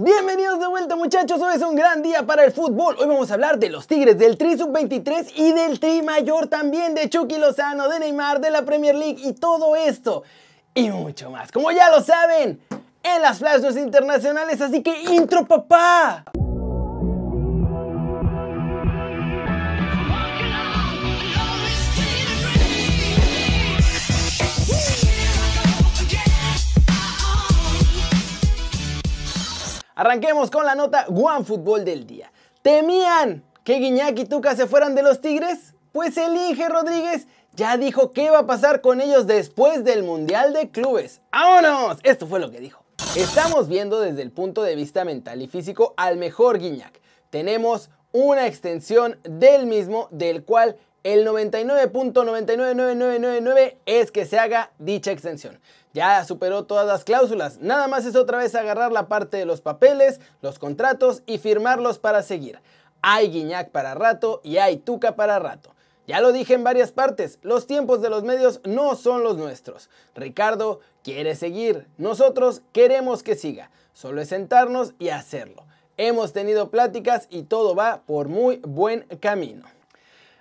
Bienvenidos de vuelta muchachos, hoy es un gran día para el fútbol. Hoy vamos a hablar de los Tigres, del Tri Sub-23 y del Tri Mayor también, de Chucky Lozano, de Neymar, de la Premier League y todo esto. Y mucho más, como ya lo saben, en las Flash internacionales, así que intro papá. Arranquemos con la nota One Fútbol del día. ¿Temían que Guiñac y Tuca se fueran de los Tigres? Pues el Inge Rodríguez ya dijo qué va a pasar con ellos después del Mundial de Clubes. ¡Vámonos! Esto fue lo que dijo. Estamos viendo desde el punto de vista mental y físico al mejor Guiñac. Tenemos una extensión del mismo del cual el 99.999999 es que se haga dicha extensión. Ya superó todas las cláusulas, nada más es otra vez agarrar la parte de los papeles, los contratos y firmarlos para seguir. Hay Guiñac para rato y hay Tuca para rato. Ya lo dije en varias partes, los tiempos de los medios no son los nuestros. Ricardo quiere seguir, nosotros queremos que siga. Solo es sentarnos y hacerlo. Hemos tenido pláticas y todo va por muy buen camino.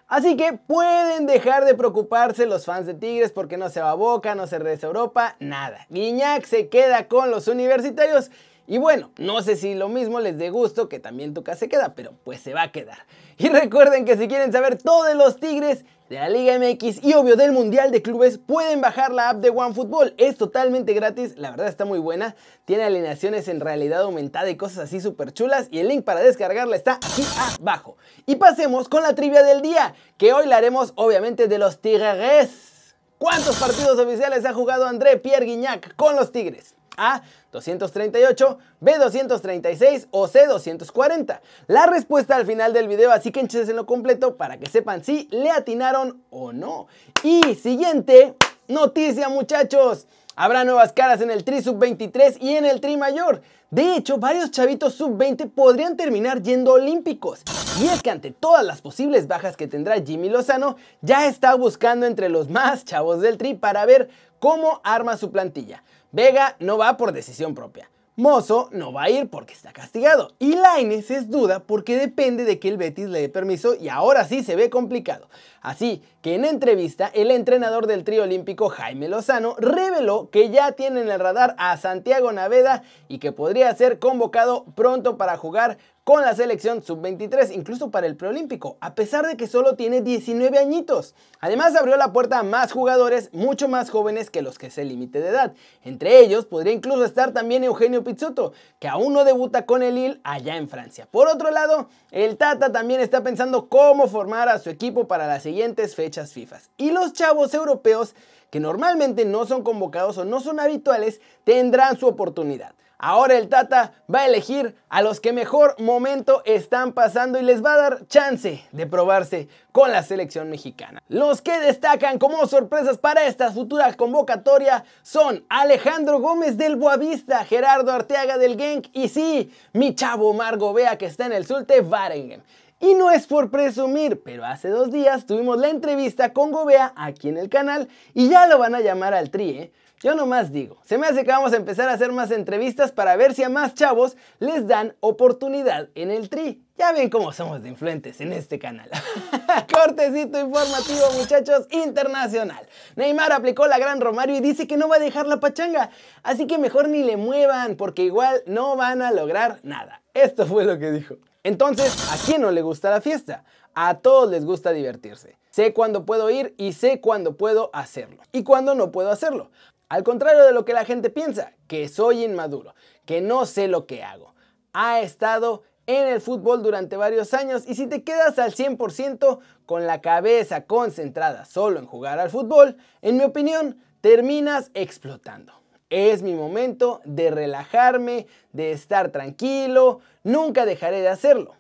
Así que pueden dejar de preocuparse los fans de Tigres porque no se va a Boca, no se regresa a Europa, nada. Guiñac se queda con los universitarios y bueno, no sé si lo mismo les dé gusto que también Tuca se queda, pero pues se va a quedar. Y recuerden que si quieren saber todo de los Tigres, de la Liga MX y obvio del Mundial de Clubes, pueden bajar la app de OneFootball. Es totalmente gratis, la verdad está muy buena. Tiene alineaciones en realidad aumentada y cosas así súper chulas. Y el link para descargarla está aquí abajo. Y pasemos con la trivia del día, que hoy la haremos obviamente de los Tigres. ¿Cuántos partidos oficiales ha jugado André Pierre Guignac con los Tigres? A 238, B 236 o C 240. La respuesta al final del video, así que en lo completo para que sepan si le atinaron o no. Y siguiente noticia muchachos. Habrá nuevas caras en el Tri Sub-23 y en el Tri Mayor. De hecho, varios chavitos Sub-20 podrían terminar yendo olímpicos. Y es que ante todas las posibles bajas que tendrá Jimmy Lozano, ya está buscando entre los más chavos del Tri para ver cómo arma su plantilla. Vega no va por decisión propia. Mozo no va a ir porque está castigado. Y Laines es duda porque depende de que el Betis le dé permiso y ahora sí se ve complicado. Así que en entrevista, el entrenador del trío olímpico Jaime Lozano reveló que ya tiene en el radar a Santiago Naveda y que podría ser convocado pronto para jugar con la selección sub-23, incluso para el preolímpico, a pesar de que solo tiene 19 añitos. Además abrió la puerta a más jugadores mucho más jóvenes que los que es el límite de edad. Entre ellos podría incluso estar también Eugenio Pizzuto, que aún no debuta con el Lille allá en Francia. Por otro lado, el Tata también está pensando cómo formar a su equipo para las siguientes fechas FIFA. Y los chavos europeos, que normalmente no son convocados o no son habituales, tendrán su oportunidad. Ahora el Tata va a elegir a los que mejor momento están pasando y les va a dar chance de probarse con la selección mexicana. Los que destacan como sorpresas para esta futura convocatoria son Alejandro Gómez del Boavista, Gerardo Arteaga del Genk y sí, mi chavo Margo Bea que está en el Sulte Varengen. Y no es por presumir, pero hace dos días tuvimos la entrevista con Gobea aquí en el canal y ya lo van a llamar al tri, ¿eh? Yo nomás digo, se me hace que vamos a empezar a hacer más entrevistas para ver si a más chavos les dan oportunidad en el tri. Ya ven cómo somos de influentes en este canal. Cortecito informativo, muchachos, internacional. Neymar aplicó la gran Romario y dice que no va a dejar la pachanga. Así que mejor ni le muevan, porque igual no van a lograr nada. Esto fue lo que dijo. Entonces, ¿a quién no le gusta la fiesta? A todos les gusta divertirse. Sé cuándo puedo ir y sé cuándo puedo hacerlo. Y cuándo no puedo hacerlo. Al contrario de lo que la gente piensa, que soy inmaduro, que no sé lo que hago. Ha estado en el fútbol durante varios años y si te quedas al 100% con la cabeza concentrada solo en jugar al fútbol, en mi opinión, terminas explotando. Es mi momento de relajarme, de estar tranquilo, nunca dejaré de hacerlo.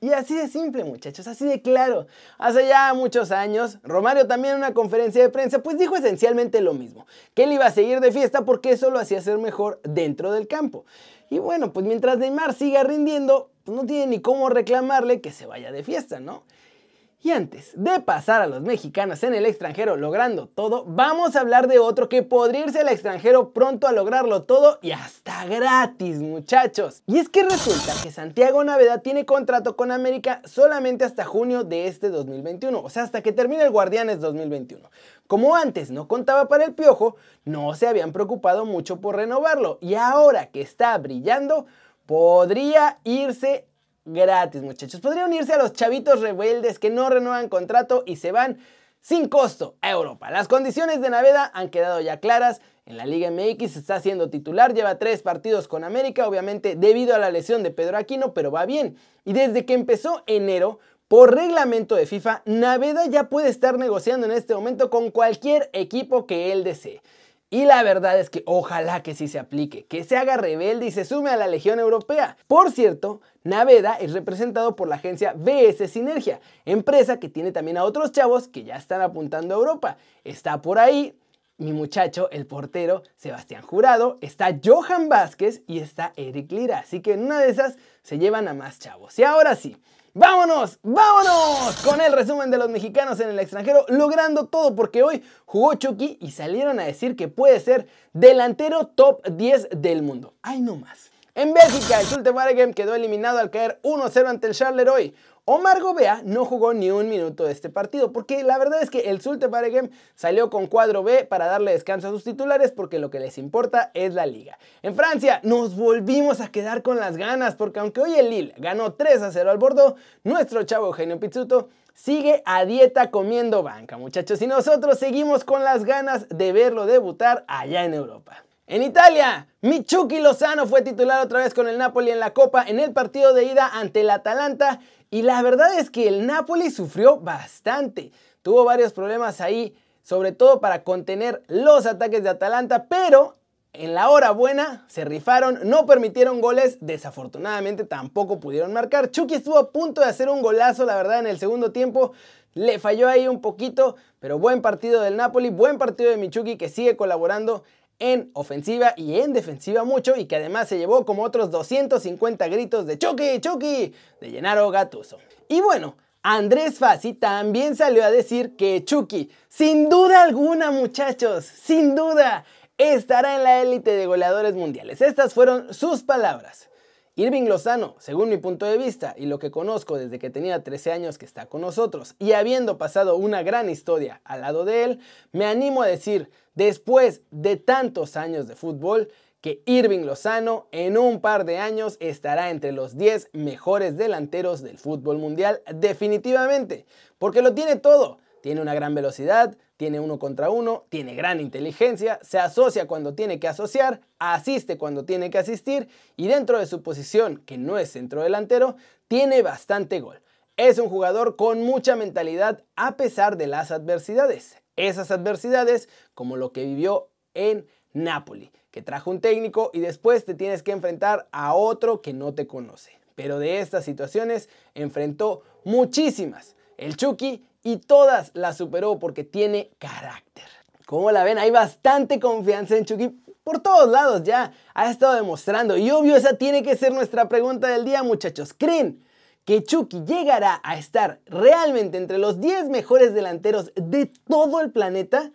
Y así de simple, muchachos, así de claro. Hace ya muchos años, Romario también en una conferencia de prensa, pues dijo esencialmente lo mismo, que él iba a seguir de fiesta porque eso lo hacía ser mejor dentro del campo. Y bueno, pues mientras Neymar siga rindiendo, pues no tiene ni cómo reclamarle que se vaya de fiesta, ¿no? Y antes de pasar a los mexicanos en el extranjero logrando todo, vamos a hablar de otro que podría irse al extranjero pronto a lograrlo todo y hasta gratis, muchachos. Y es que resulta que Santiago Naveda tiene contrato con América solamente hasta junio de este 2021, o sea, hasta que termine el Guardianes 2021. Como antes no contaba para el piojo, no se habían preocupado mucho por renovarlo y ahora que está brillando, podría irse gratis, muchachos. Podrían unirse a los chavitos rebeldes que no renuevan contrato y se van sin costo a Europa. Las condiciones de Naveda han quedado ya claras. En la Liga MX está siendo titular, lleva tres partidos con América, obviamente debido a la lesión de Pedro Aquino, pero va bien. Y desde que empezó enero, por reglamento de FIFA, Naveda ya puede estar negociando en este momento con cualquier equipo que él desee. Y la verdad es que ojalá que sí se aplique, que se haga rebelde y se sume a la Legión Europea. Por cierto, Naveda es representado por la agencia BS Sinergia, empresa que tiene también a otros chavos que ya están apuntando a Europa. Está por ahí mi muchacho, el portero Sebastián Jurado, está Johan Vázquez y está Eric Lira. Así que en una de esas se llevan a más chavos. Y ahora sí, Vámonos, vámonos con el resumen de los mexicanos en el extranjero, logrando todo porque hoy jugó Chucky y salieron a decir que puede ser delantero top 10 del mundo. Ay, no más. En Bélgica, el Zulte Waregem quedó eliminado al caer 1-0 ante el Charleroi. Omar Gobea no jugó ni un minuto de este partido, porque la verdad es que el Zulte salió con cuadro B para darle descanso a sus titulares, porque lo que les importa es la liga. En Francia nos volvimos a quedar con las ganas, porque aunque hoy el Lille ganó 3 a 0 al Bordeaux, nuestro chavo Eugenio Pizzuto sigue a dieta comiendo banca, muchachos, y nosotros seguimos con las ganas de verlo debutar allá en Europa. En Italia, Michuki Lozano fue titular otra vez con el Napoli en la Copa en el partido de ida ante el Atalanta y la verdad es que el Napoli sufrió bastante. Tuvo varios problemas ahí, sobre todo para contener los ataques de Atalanta, pero en la hora buena se rifaron, no permitieron goles, desafortunadamente tampoco pudieron marcar. Chucky estuvo a punto de hacer un golazo, la verdad, en el segundo tiempo. Le falló ahí un poquito, pero buen partido del Napoli, buen partido de Michuki que sigue colaborando en ofensiva y en defensiva mucho y que además se llevó como otros 250 gritos de Chucky, Chucky de Gennaro Gattuso. Y bueno, Andrés Fassi también salió a decir que Chucky, sin duda alguna muchachos, sin duda, estará en la élite de goleadores mundiales. Estas fueron sus palabras. Irving Lozano, según mi punto de vista y lo que conozco desde que tenía 13 años que está con nosotros y habiendo pasado una gran historia al lado de él, me animo a decir, después de tantos años de fútbol, que Irving Lozano en un par de años estará entre los 10 mejores delanteros del fútbol mundial definitivamente, porque lo tiene todo. Tiene una gran velocidad, tiene uno contra uno, tiene gran inteligencia, se asocia cuando tiene que asociar, asiste cuando tiene que asistir y dentro de su posición, que no es centro delantero, tiene bastante gol. Es un jugador con mucha mentalidad a pesar de las adversidades. Esas adversidades como lo que vivió en Napoli, que trajo un técnico y después te tienes que enfrentar a otro que no te conoce. Pero de estas situaciones enfrentó muchísimas. El Chucky y todas las superó porque tiene carácter. Como la ven, hay bastante confianza en Chucky por todos lados ya. Ha estado demostrando y obvio esa tiene que ser nuestra pregunta del día muchachos. ¿Creen que Chucky llegará a estar realmente entre los 10 mejores delanteros de todo el planeta?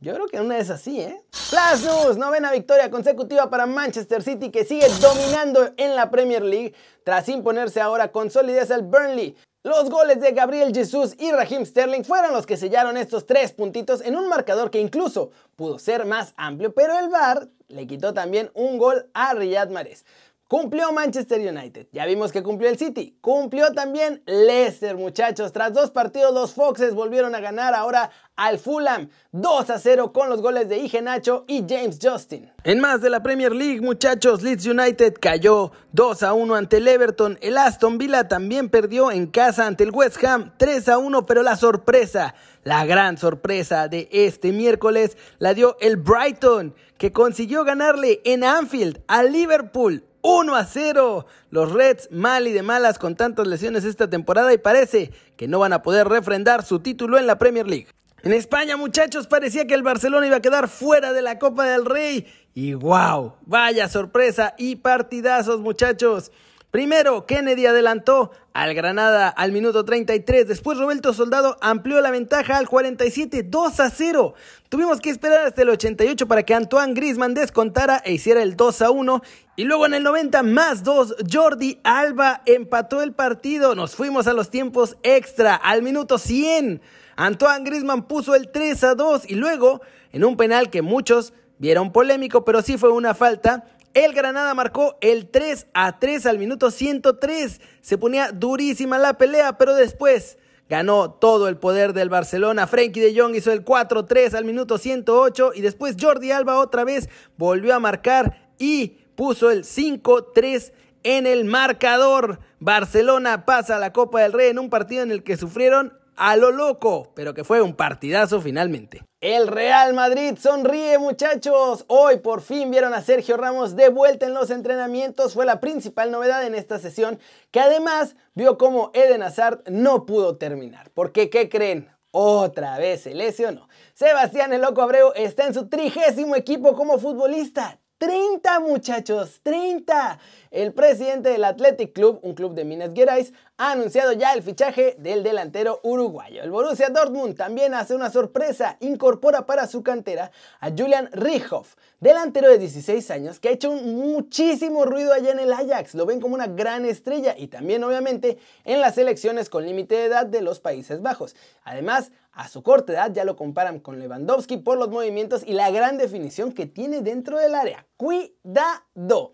Yo creo que una es así, ¿eh? Flash News, novena victoria consecutiva para Manchester City que sigue dominando en la Premier League tras imponerse ahora con solidez al Burnley. Los goles de Gabriel Jesús y Raheem Sterling fueron los que sellaron estos tres puntitos en un marcador que incluso pudo ser más amplio, pero el VAR le quitó también un gol a Riyad Mahrez. Cumplió Manchester United, ya vimos que cumplió el City, cumplió también Leicester muchachos, tras dos partidos los Foxes volvieron a ganar ahora al Fulham. 2 a 0 con los goles de Ige Nacho y James Justin. En más de la Premier League muchachos, Leeds United cayó 2 a 1 ante el Everton, el Aston Villa también perdió en casa ante el West Ham 3 a 1, pero la sorpresa, la gran sorpresa de este miércoles la dio el Brighton que consiguió ganarle en Anfield al Liverpool 1 a 0. Los Reds mal y de malas con tantas lesiones esta temporada y parece que no van a poder refrendar su título en la Premier League. En España, muchachos, parecía que el Barcelona iba a quedar fuera de la Copa del Rey. Y wow, vaya sorpresa y partidazos, muchachos. Primero, Kennedy adelantó al Granada al minuto 33. Después, Roberto Soldado amplió la ventaja al 47, 2 a 0. Tuvimos que esperar hasta el 88 para que Antoine Grisman descontara e hiciera el 2 a 1. Y luego en el 90 más 2, Jordi Alba empató el partido. Nos fuimos a los tiempos extra al minuto 100. Antoine Grisman puso el 3 a 2 y luego, en un penal que muchos vieron polémico, pero sí fue una falta, el Granada marcó el 3 a 3 al minuto 103. Se ponía durísima la pelea, pero después ganó todo el poder del Barcelona. Frenkie de Jong hizo el 4-3 al minuto 108 y después Jordi Alba otra vez volvió a marcar y puso el 5-3 en el marcador. Barcelona pasa a la Copa del Rey en un partido en el que sufrieron a lo loco, pero que fue un partidazo finalmente. El Real Madrid sonríe muchachos. Hoy por fin vieron a Sergio Ramos de vuelta en los entrenamientos. Fue la principal novedad en esta sesión que además vio cómo Eden Hazard no pudo terminar. Porque, ¿qué creen? Otra vez se lesionó. Sebastián el Loco Abreu está en su trigésimo equipo como futbolista. 30 muchachos, 30. El presidente del Athletic Club, un club de Minas Gerais, ha anunciado ya el fichaje del delantero uruguayo. El Borussia Dortmund también hace una sorpresa, incorpora para su cantera a Julian Rijoff, delantero de 16 años que ha hecho muchísimo ruido allá en el Ajax. Lo ven como una gran estrella y también obviamente en las selecciones con límite de edad de los Países Bajos. Además, a su corta edad ya lo comparan con Lewandowski por los movimientos y la gran definición que tiene dentro del área. Cuidado.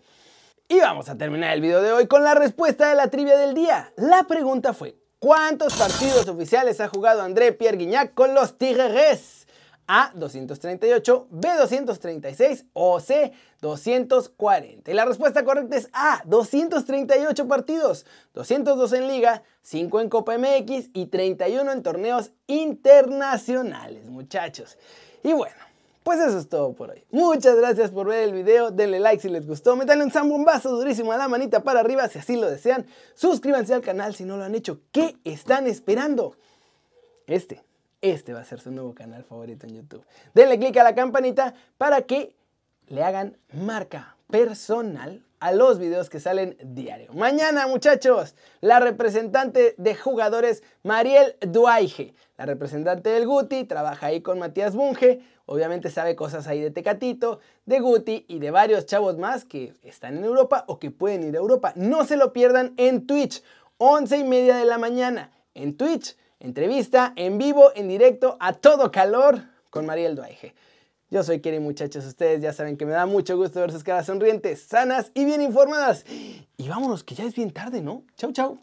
Y vamos a terminar el video de hoy con la respuesta de la trivia del día. La pregunta fue, ¿cuántos partidos oficiales ha jugado André Pierre Guignac con los Tigres? A 238, B 236 o C 240. Y la respuesta correcta es A 238 partidos, 202 en liga, 5 en Copa MX y 31 en torneos internacionales, muchachos. Y bueno, pues eso es todo por hoy. Muchas gracias por ver el video. Denle like si les gustó. Métanle un zambombazo durísimo a la manita para arriba si así lo desean. Suscríbanse al canal si no lo han hecho. ¿Qué están esperando? Este, este va a ser su nuevo canal favorito en YouTube. Denle click a la campanita para que le hagan marca personal a los videos que salen diario. Mañana, muchachos, la representante de jugadores Mariel Duaige, la representante del Guti, trabaja ahí con Matías Bunge, obviamente sabe cosas ahí de Tecatito, de Guti y de varios chavos más que están en Europa o que pueden ir a Europa. No se lo pierdan en Twitch, 11 y media de la mañana, en Twitch, entrevista en vivo, en directo, a todo calor con Mariel Duaige. Yo soy Keri muchachos, ustedes ya saben que me da mucho gusto ver sus caras sonrientes, sanas y bien informadas. Y vámonos, que ya es bien tarde, ¿no? Chau, chau.